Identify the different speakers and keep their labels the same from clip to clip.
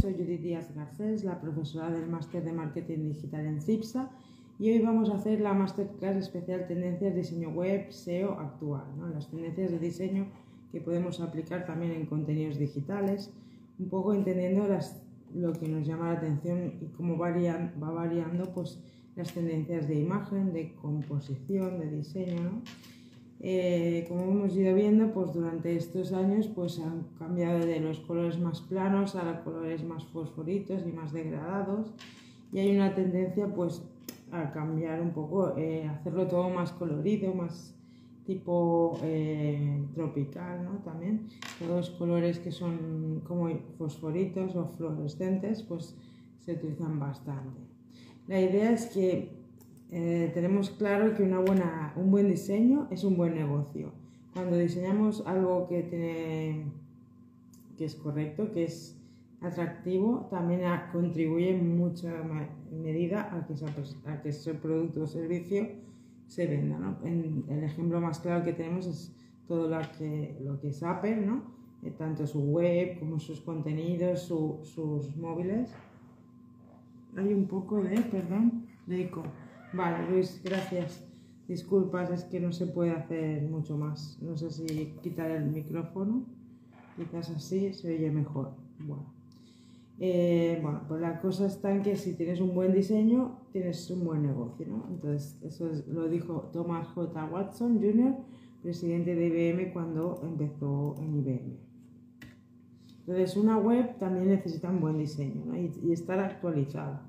Speaker 1: Soy Judith Díaz Garcés, la profesora del máster de marketing digital en CIPSA y hoy vamos a hacer la masterclass especial Tendencias de Diseño Web SEO actual, las tendencias de diseño que podemos aplicar también en contenidos digitales, un poco entendiendo lo que nos llama la atención y cómo varían, va variando pues, las tendencias de imagen, de composición, de diseño. Eh, como hemos ido viendo, pues durante estos años pues han cambiado de los colores más planos a los colores más fosforitos y más degradados y hay una tendencia pues a cambiar un poco, eh, hacerlo todo más colorido, más tipo eh, tropical, ¿no? También todos colores que son como fosforitos o fluorescentes pues se utilizan bastante. La idea es que eh, tenemos claro que una buena, un buen diseño es un buen negocio. Cuando diseñamos algo que, tiene, que es correcto, que es atractivo, también contribuye en mucha medida a que, a que ese producto o servicio se venda. ¿no? El ejemplo más claro que tenemos es todo lo que, lo que es Apple, ¿no? Eh, tanto su web como sus contenidos, sus móviles. Hay un poco de, perdón, de eco. Vale, Luis, gracias. Disculpas, es que no se puede hacer mucho más. No sé si quitar el micrófono. Quizás así se oye mejor. Bueno. Eh, bueno, pues la cosa está en que si tienes un buen diseño, tienes un buen negocio, ¿no? Entonces, eso lo dijo Thomas J. Watson Jr., presidente de IBM cuando empezó en IBM. Entonces, una web también necesita un buen diseño ¿no? y, y estar actualizada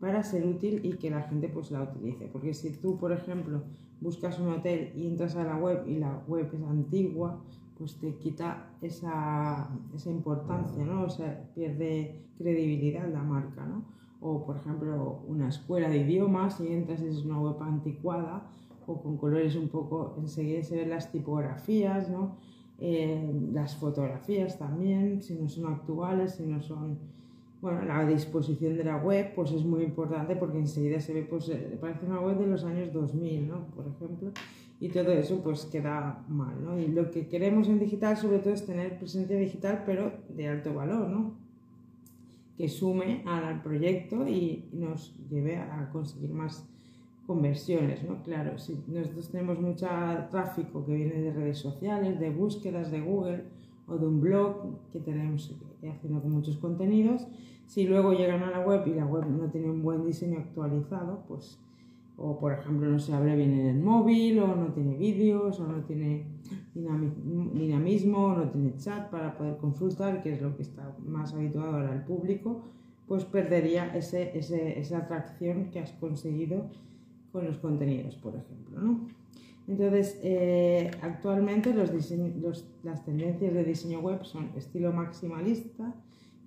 Speaker 1: para ser útil y que la gente pues la utilice. Porque si tú, por ejemplo, buscas un hotel y entras a la web y la web es antigua, pues te quita esa, esa importancia, ¿no? O sea, pierde credibilidad la marca, ¿no? O, por ejemplo, una escuela de idiomas y entras y una web anticuada o con colores un poco, enseguida se ven las tipografías, ¿no? Eh, las fotografías también, si no son actuales, si no son bueno, la disposición de la web pues es muy importante porque enseguida se ve, pues eh, parece una web de los años 2000, ¿no? Por ejemplo, y todo eso pues queda mal, ¿no? Y lo que queremos en digital sobre todo es tener presencia digital pero de alto valor, ¿no? Que sume al proyecto y nos lleve a conseguir más conversiones, ¿no? Claro, si nosotros tenemos mucho tráfico que viene de redes sociales, de búsquedas de Google, o de un blog que tenemos haciendo con muchos contenidos. Si luego llegan a la web y la web no tiene un buen diseño actualizado, pues, o por ejemplo no se abre bien en el móvil, o no tiene vídeos, o no tiene dinamismo, o no tiene chat para poder consultar, que es lo que está más habituado ahora al público, pues perdería ese, esa atracción que has conseguido con los contenidos, por ejemplo. ¿no? Entonces, eh, actualmente las tendencias de diseño web son estilo maximalista,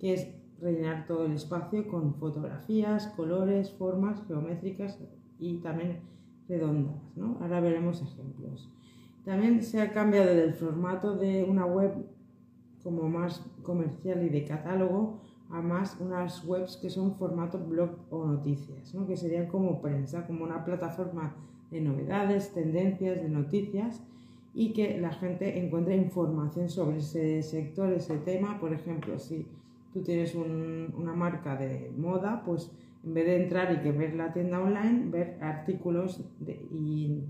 Speaker 1: que es rellenar todo el espacio con fotografías, colores, formas geométricas y también redondas. ¿no? Ahora veremos ejemplos. También se ha cambiado del formato de una web como más comercial y de catálogo a más unas webs que son formato blog o noticias, ¿no? que serían como prensa, como una plataforma de novedades, tendencias, de noticias y que la gente encuentre información sobre ese sector, ese tema. Por ejemplo, si tú tienes una marca de moda, pues en vez de entrar y que ver la tienda online, ver artículos y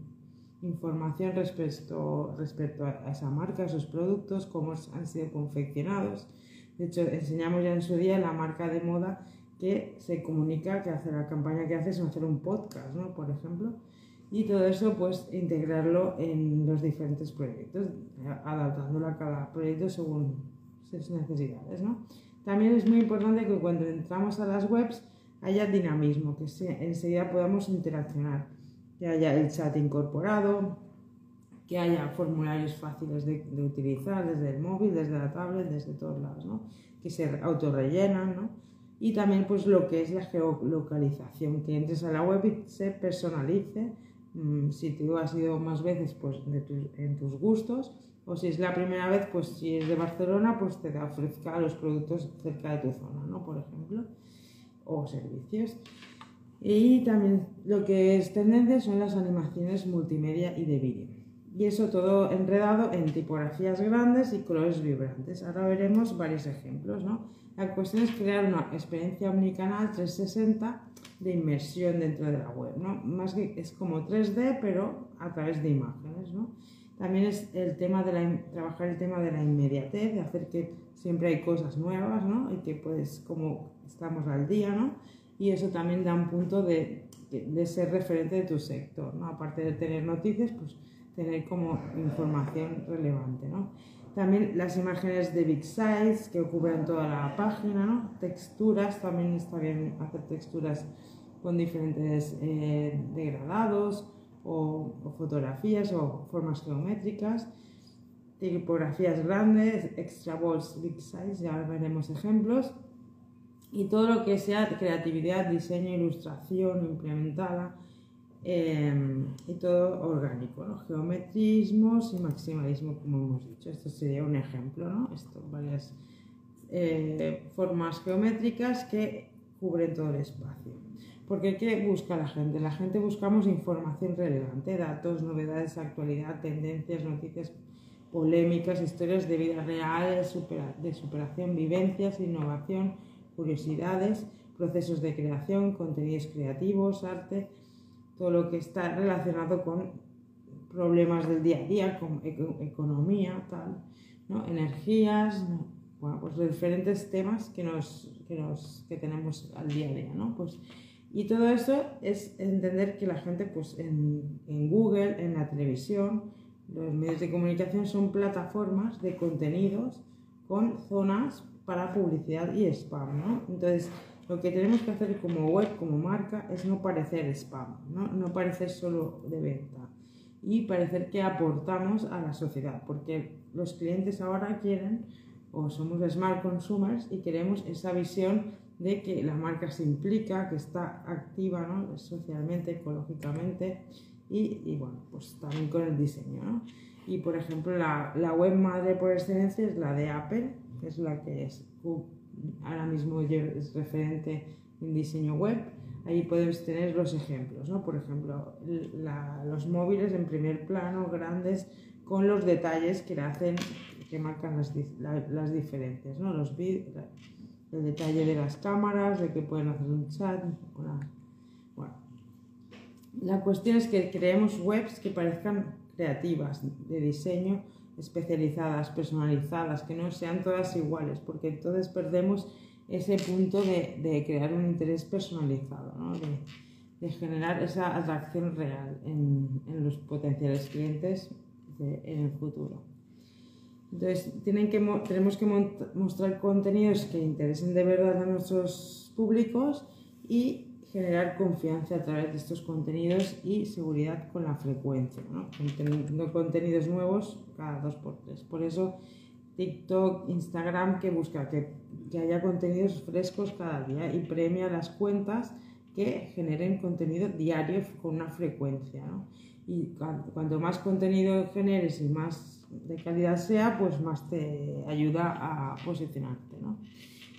Speaker 1: información respecto, respecto a esa marca, a esos productos, cómo han sido confeccionados. De hecho, enseñamos ya en su día la marca de moda que se comunica, que hace la campaña que hace es hacer un podcast, ¿no? Por ejemplo y todo eso pues integrarlo en los diferentes proyectos, adaptándolo a cada proyecto según sus necesidades. ¿no? También es muy importante que cuando entramos a las webs haya dinamismo, que enseguida podamos interaccionar, que haya el chat incorporado, que haya formularios fáciles de, de, utilizar desde el móvil, desde la tablet, desde todos lados, ¿no? que se autorrellenan, ¿no? y también pues lo que es la geolocalización, que entres a la web y se personalice si tú has ido más veces, pues en tus gustos, o si es la primera vez, pues si es de Barcelona, pues te ofrezca los productos cerca de tu zona, ¿no? Por ejemplo, o servicios. Y también lo que es tendencia son las animaciones multimedia y de vídeo. Y eso todo enredado en tipografías grandes y colores vibrantes. Ahora veremos varios ejemplos, ¿no? La cuestión es crear una experiencia omnicanal 360 de inmersión dentro de la web, ¿no? Más que es como 3D, pero a través de imágenes, ¿no? También es el tema de la, trabajar el tema de la inmediatez, de hacer que siempre hay cosas nuevas, ¿no? Y que pues como estamos al día, ¿no? Y eso también da un punto de, de ser referente de tu sector, ¿no? Aparte de tener noticias, pues tener como información relevante, ¿no? También las imágenes de big size que cubren toda la página, ¿no? Texturas, también está bien hacer texturas con diferentes eh, degradados o, fotografías o formas geométricas. Tipografías grandes, extra balls big size, ya veremos ejemplos. Y todo lo que sea creatividad, diseño, ilustración implementada, Em, y todo orgánico, geometrismos y maximalismo, como hemos dicho. Esto sería un ejemplo, ¿no? Esto, varias eh, formas geométricas que cubren todo el espacio. Porque ¿qué busca la gente? La gente buscamos información relevante, datos, novedades, actualidad, tendencias, noticias polémicas, historias de vida real, de superación, vivencias, innovación, curiosidades, procesos de creación, contenidos creativos, arte, todo lo que está relacionado con problemas del día a día, con economía, tal, ¿no? energías, bueno, pues diferentes temas que, nos, que, nos, que tenemos al día a día, ¿no? Pues, y todo eso es entender que la gente, pues en, en Google, en la televisión, los medios de comunicación son plataformas de contenidos con zonas para publicidad y spam, ¿no? Entonces, lo que tenemos que hacer como web, como marca, es no parecer spam, no, no parecer solo de venta y parecer que aportamos a la sociedad, porque los clientes ahora quieren o somos smart consumers y queremos esa visión de que la marca se implica, que está activa ¿no? socialmente, ecológicamente y, y, bueno, pues también con el diseño. ¿no? Y por ejemplo, la, la, web madre por excelencia es la de Apple, que es la que es ahora mismo es referente en diseño web, ahí podemos tener los ejemplos, ¿no? Por ejemplo, los móviles en primer plano, grandes, con los detalles que hacen, que marcan las, las diferencias, ¿no? Los el detalle de las cámaras, de que pueden hacer un chat, bueno. La cuestión es que creemos webs que parezcan creativas, de diseño, especializadas, personalizadas, que no sean todas iguales, porque entonces perdemos ese punto de, crear un interés personalizado, de, generar esa atracción real en, los potenciales clientes en el futuro. Entonces, tienen que, tenemos que mostrar contenidos que interesen de verdad a nuestros públicos y generar confianza a través de estos contenidos y seguridad con la frecuencia, ¿no? teniendo contenidos nuevos cada dos por tres. Por eso TikTok, Instagram, que busca que, que, haya contenidos frescos cada día y premia las cuentas que generen contenido diario con una frecuencia. ¿no? Y cuanto más contenido generes y más de calidad sea, pues más te ayuda a posicionarte. ¿no?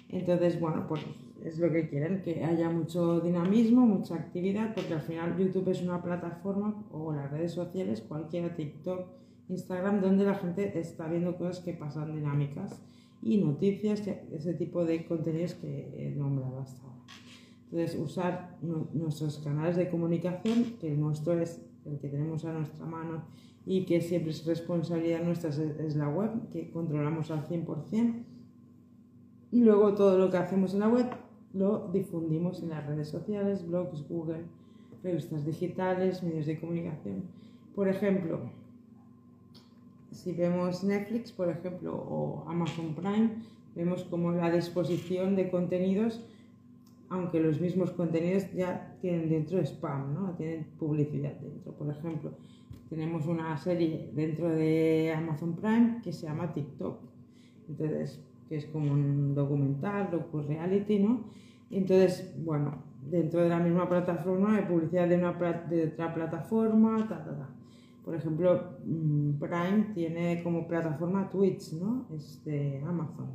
Speaker 1: Entonces, bueno, pues es lo que quieren, que haya mucho dinamismo, mucha actividad, porque al final YouTube es una plataforma o las redes sociales, cualquiera, TikTok, Instagram, donde la gente está viendo cosas que pasan dinámicas y noticias, ese tipo de contenidos que he nombrado hasta ahora. Entonces, usar nuestros canales de comunicación, que el nuestro es el que tenemos a nuestra mano y que siempre es responsabilidad nuestra, es la web, que controlamos al 100%. Y luego todo lo que hacemos en la web lo difundimos en las redes sociales, blogs, Google, revistas digitales, medios de comunicación. Por ejemplo, si vemos Netflix, por ejemplo, o Amazon Prime, vemos como la disposición de contenidos, aunque los mismos contenidos ya tienen dentro spam, ¿no? Tienen publicidad dentro. Por ejemplo, tenemos una serie dentro de Amazon Prime que se llama TikTok. Entonces, que es como un documental, docu-reality, ¿no? Entonces, bueno, dentro de la misma plataforma hay publicidad de, una, de otra plataforma, ta, ta, ta. Por ejemplo, mm, Prime tiene como plataforma Twitch, ¿no? Es de Amazon.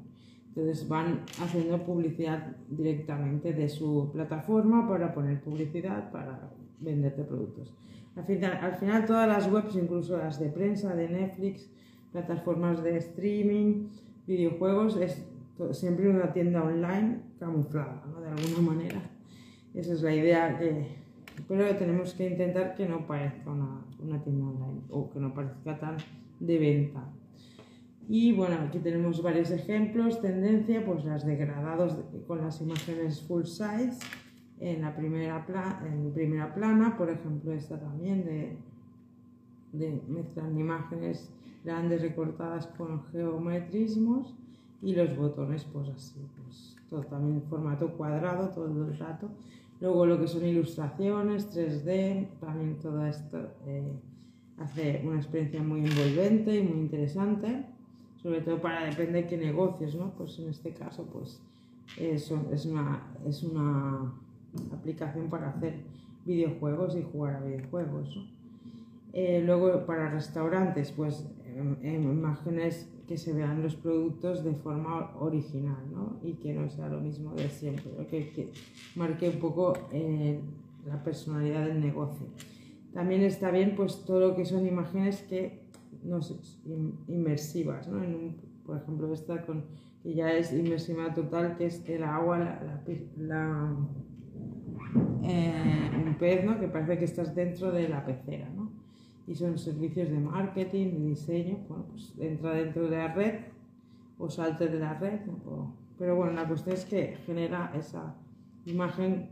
Speaker 1: Entonces van haciendo publicidad directamente de su plataforma para poner publicidad, para venderte productos. Al final, al final todas las webs, incluso las de prensa, de Netflix, plataformas de streaming, videojuegos, es siempre una tienda online camuflada, ¿no? De alguna manera. Esa es la idea que... Pero tenemos que intentar que no parezca una, una tienda online o que no parezca tan de venta. Y bueno, aquí tenemos varios ejemplos, tendencia, pues las degradados con las imágenes full size en la primera, en primera plana, por ejemplo esta también de, de mezclan imágenes grandes recortadas con geometrismos y los botones pues así, pues todo también en formato cuadrado todo el rato. Luego lo que son ilustraciones, 3D, también todo esto eh, hace una experiencia muy envolvente y muy interesante, sobre todo para depende de qué negocios, ¿no? Pues en este caso pues eso es una, es una aplicación para hacer videojuegos y jugar a videojuegos. Eh, luego para restaurantes, pues imágenes que se vean los productos de forma original ¿no? y que no sea lo mismo de siempre, que, marque un poco eh, la personalidad del negocio. También está bien pues todo lo que son imágenes que no sé, inmersivas, ¿no? por ejemplo esta con, que ya es inmersiva total, que es el agua, la, la eh, un pez, ¿no? Que parece que estás dentro de la pecera, ¿no? Y son servicios de marketing, de diseño, bueno, pues entra dentro de la red o salte de la red, pero bueno, la cuestión es que genera esa imagen,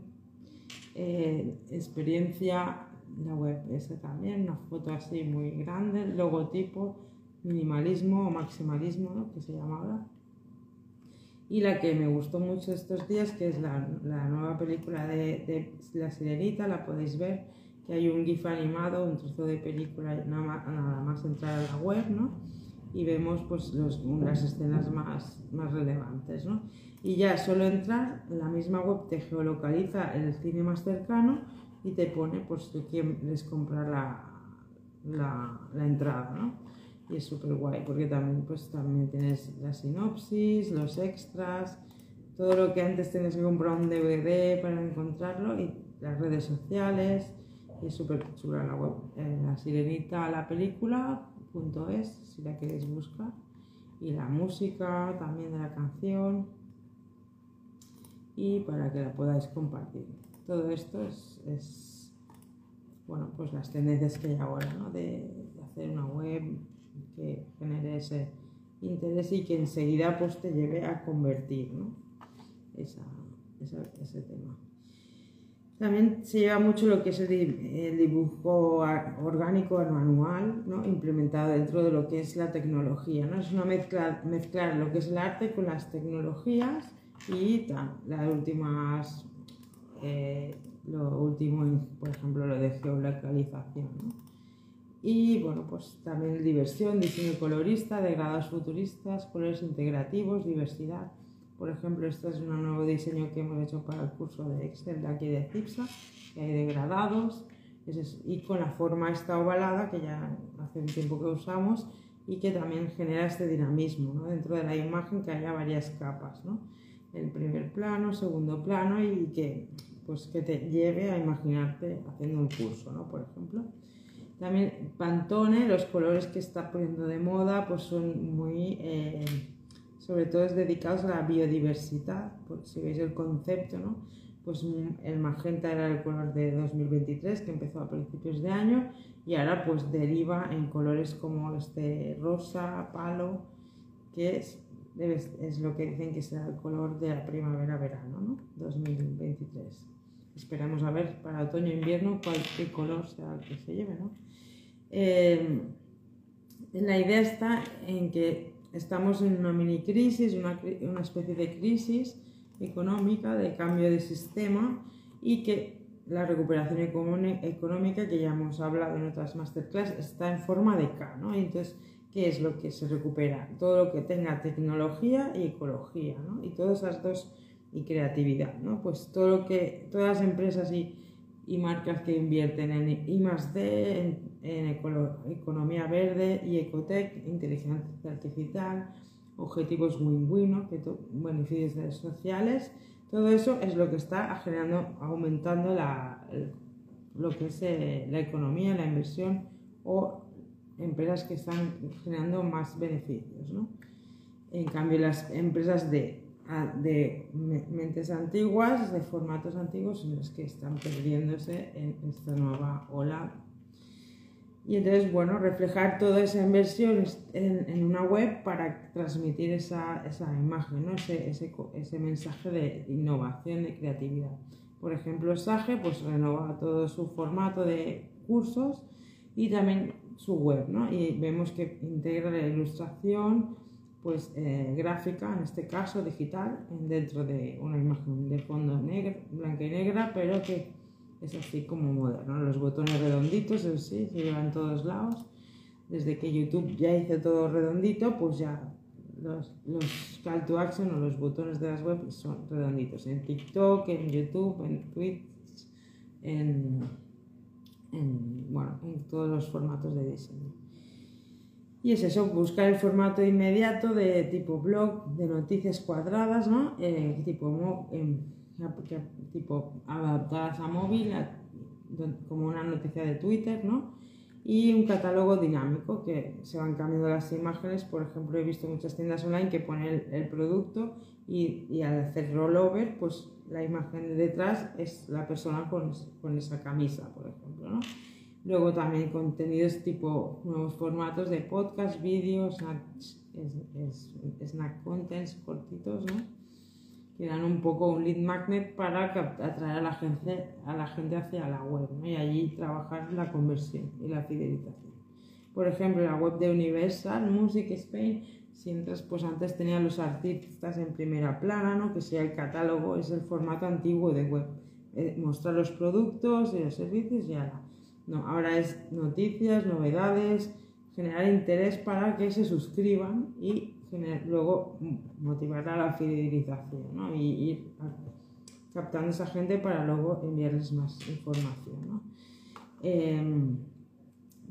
Speaker 1: eh, experiencia, la web, esa también, una foto así muy grande, logotipo, minimalismo o maximalismo, ¿no? Que se llama ahora y la que me gustó mucho estos días, que es la, la nueva película de, de, La Sirenita, la podéis ver, que hay un GIF animado, un trozo de película, nada más, nada más entrar a la web, ¿no? Y vemos pues los, las escenas más, más relevantes, ¿no? Y ya solo entrar, la misma web te geolocaliza el cine más cercano y te pone pues de quién les comprar la, la, la entrada, ¿no? y es súper guay porque también, pues, también tienes la sinopsis, los extras, todo lo que antes tenías que comprar un DVD para encontrarlo y las redes sociales es súper chula la web. Eh, la sirenita, la película, punto es, si la queréis buscar. Y la música también de la canción y para que la podáis compartir. Todo esto es, es bueno, pues las tendencias que hay ahora, ¿no? De, de hacer una web que genere ese interés y que enseguida pues, te lleve a convertir ¿no? esa, ese tema. También se lleva mucho lo que es el, dibujo orgánico al manual, ¿no? implementado dentro de lo que es la tecnología. ¿no? Es una mezcla, mezclar lo que es el arte con las tecnologías y las últimas, eh, lo último, por ejemplo, lo de geolocalización. Y bueno, pues también diversión, diseño colorista, degradados futuristas, colores integrativos, diversidad. Por ejemplo, este es un nuevo diseño que hemos hecho para el curso de Excel de aquí de CIPSA, que hay degradados, y con la forma esta ovalada, que ya hace un tiempo que usamos, y que también genera este dinamismo, ¿no? dentro de la imagen que haya varias capas, ¿no? el primer plano, segundo plano, y que, pues, que te lleve a imaginarte haciendo un curso, ¿no? por ejemplo. También Pantone, los colores que está poniendo de moda, pues son muy, eh, sobre todo es dedicados a la biodiversidad, si veis el concepto, ¿no? Pues el magenta era el color de 2023, que empezó a principios de año, y ahora pues deriva en colores como este rosa, palo, que es, es lo que dicen que será el color de la primavera-verano, ¿no? 2023. Esperamos a ver para otoño-invierno cuál qué color sea el que se lleve, ¿no? Eh, la idea está en que estamos en una mini crisis, una, una especie de crisis económica, de cambio de sistema y que la recuperación económica, que ya hemos hablado en otras masterclass, está en forma de K, ¿no? Entonces, ¿qué es lo que se recupera? Todo lo que tenga tecnología y ecología, ¿no? Y todas esas dos, y creatividad, ¿no? Pues todo lo que, todas las empresas y, y marcas que invierten en I en, economía verde y ecotech, inteligencia artificial, objetivos win-win, beneficios sociales, todo eso es lo que está generando, aumentando la, lo que es eh, la economía, la inversión o empresas que están generando más beneficios. ¿no? En cambio, las empresas de, de mentes antiguas, de formatos antiguos, son las que están perdiéndose en esta nueva ola. Y entonces, bueno, reflejar toda esa inversión en, en una web para transmitir esa, esa imagen, ¿no? ese, ese, ese mensaje de innovación, de creatividad. Por ejemplo, Sage pues renova todo su formato de cursos y también su web, ¿no? Y vemos que integra la ilustración, pues eh, gráfica, en este caso digital, dentro de una imagen de fondo negro, blanca y negra, pero que es así como moderno. Los botones redonditos, eso sí, se llevan todos lados. Desde que YouTube ya hizo todo redondito, pues ya los, los call to action o los botones de las webs son redonditos. En TikTok, en YouTube, en Twitch, en, en, bueno, en todos los formatos de diseño. Y es eso, buscar el formato inmediato de tipo blog, de noticias cuadradas, ¿no? Eh, tipo, eh, tipo adaptadas a móvil, como una noticia de Twitter, ¿no? y un catálogo dinámico que se van cambiando las imágenes. Por ejemplo, he visto muchas tiendas online que ponen el, producto y, y, al hacer rollover, pues la imagen de detrás es la persona con, con esa camisa, por ejemplo. ¿no? Luego también contenidos tipo nuevos formatos de podcast, vídeos, snack contents cortitos, ¿no? que dan un poco un lead magnet para atraer a la gente, a la gente hacia la web y allí trabajar la conversión y la fidelización. Por ejemplo, la web de Universal Music Spain, si pues antes tenían los artistas en primera plana, ¿no? que sea el catálogo, es el formato antiguo de web. Eh, mostrar los productos y los servicios y ahora. No, ahora es noticias, novedades, generar interés para que se suscriban y luego motivar a la fidelización ¿no? y ir captando a esa gente para luego enviarles más información. ¿no? Em,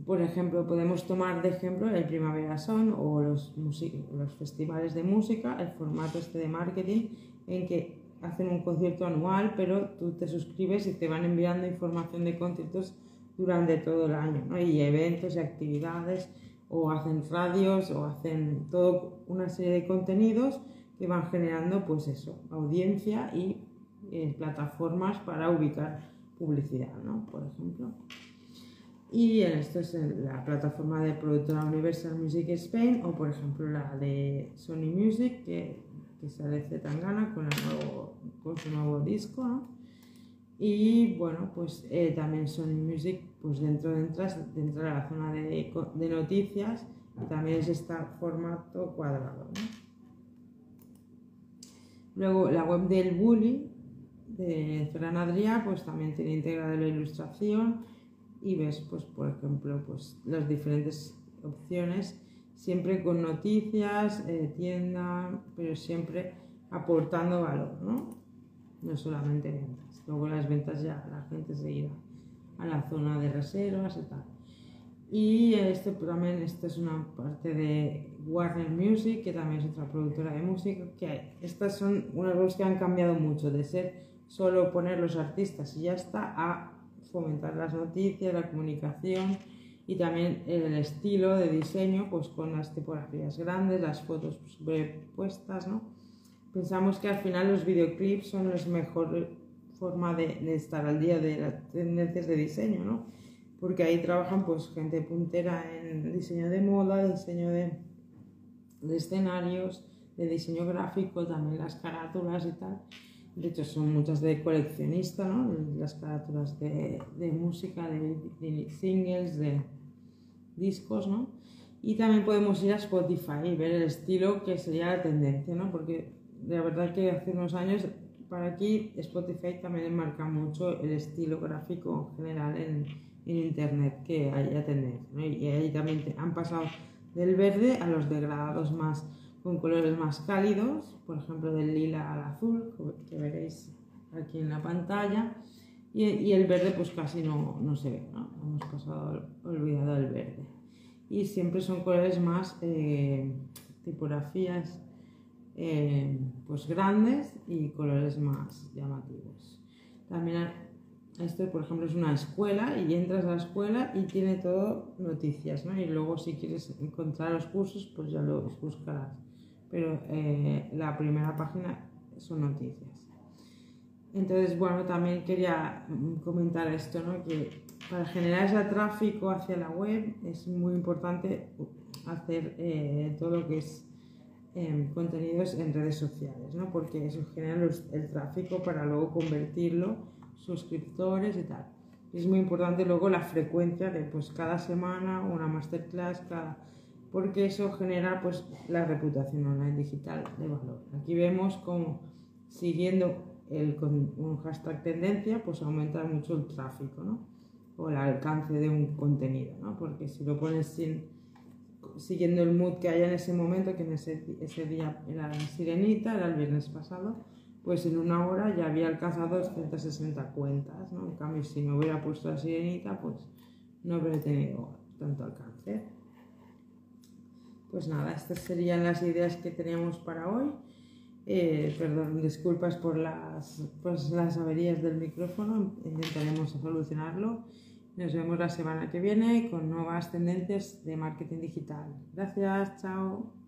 Speaker 1: por ejemplo, podemos tomar de ejemplo el Primavera Son o los, los festivales de música, el formato este de marketing en que hacen un concierto anual, pero tú te suscribes y te van enviando información de conciertos durante todo el año, ¿no? y eventos y actividades o hacen radios o hacen toda una serie de contenidos que van generando pues eso, audiencia y eh, plataformas para ubicar publicidad, ¿no? Por ejemplo. Y esto es la plataforma de productora Universal Music Spain o por ejemplo la de Sony Music que, que sale Zetangana con, con su nuevo disco, ¿no? Y bueno, pues eh, también Sony Music, pues dentro de, dentro de la zona de, de noticias, también es este formato cuadrado. Luego la web del Bully de Ferran Adrià, pues también tiene integrada la ilustración y ves, pues por ejemplo, pues las diferentes opciones, siempre con noticias, eh, tienda, pero siempre aportando valor, ¿no? No solamente ventas. Luego las ventas ya la gente se irá a la zona de reservas y tal. Y esto también esto es una parte de Warner Music, que también es otra productora de música, que estas son unas cosas que han cambiado mucho, de ser solo poner los artistas y ya está, a fomentar las noticias, la comunicación y también el estilo de diseño, pues con las tipografías grandes, las fotos puestas, ¿no? Pensamos que al final los videoclips son los mejores forma de, estar al día de las tendencias de diseño, ¿no? Porque ahí trabajan pues gente puntera en diseño de moda, diseño de, de escenarios, de diseño gráfico, también las carátulas y tal. De hecho, son muchas de coleccionista, ¿no? Las carátulas de, de música, de, de, singles, de discos, ¿no? Y también podemos ir a Spotify y ver el estilo que sería la tendencia, ¿no? Porque la verdad que hace unos años para aquí Spotify también marca mucho el estilo gráfico general en, en Internet que haya tendencia. ¿no? Y ahí también han pasado del verde a los degradados más con colores más cálidos, por ejemplo del lila al azul, que veréis aquí en la pantalla. Y, y el verde pues casi no, no se ve, ¿no? hemos pasado olvidado el verde. Y siempre son colores más eh, tipografías eh, pues grandes y colores más llamativos. También esto, por ejemplo, es una escuela y entras a la escuela y tiene todo noticias, ¿no? Y luego si quieres encontrar los cursos, pues ya los buscarás. pero eh, la primera página son noticias. Entonces, bueno, también quería mm, comentar esto, ¿no? Que para generar ese tráfico hacia la web es muy importante hacer eh, todo lo que es em, contenidos en redes sociales, ¿no? Porque eso genera el tráfico para luego convertirlo, suscriptores y tal. Es muy importante luego la frecuencia de pues cada semana una masterclass, cada porque eso genera pues la reputación online digital de valor. Aquí vemos como siguiendo el, con un hashtag tendencia, pues aumenta mucho el tráfico, ¿no? O el alcance de un contenido, ¿no? Porque si lo pones sin, siguiendo el mood que haya en ese momento, que en ese, ese día era sirenita, era el viernes pasado, pues en una hora ya había alcanzado 260 cuentas, ¿no? En cambio, si no hubiera puesto la sirenita, pues no habría tenido tanto alcance. Pues nada, estas serían las ideas que teníamos para hoy. Eh, perdón, disculpas por las, pues, las averías del micrófono, intentaremos solucionarlo. Nos vemos la semana que viene con nuevas tendencias de marketing digital. Gracias, chao.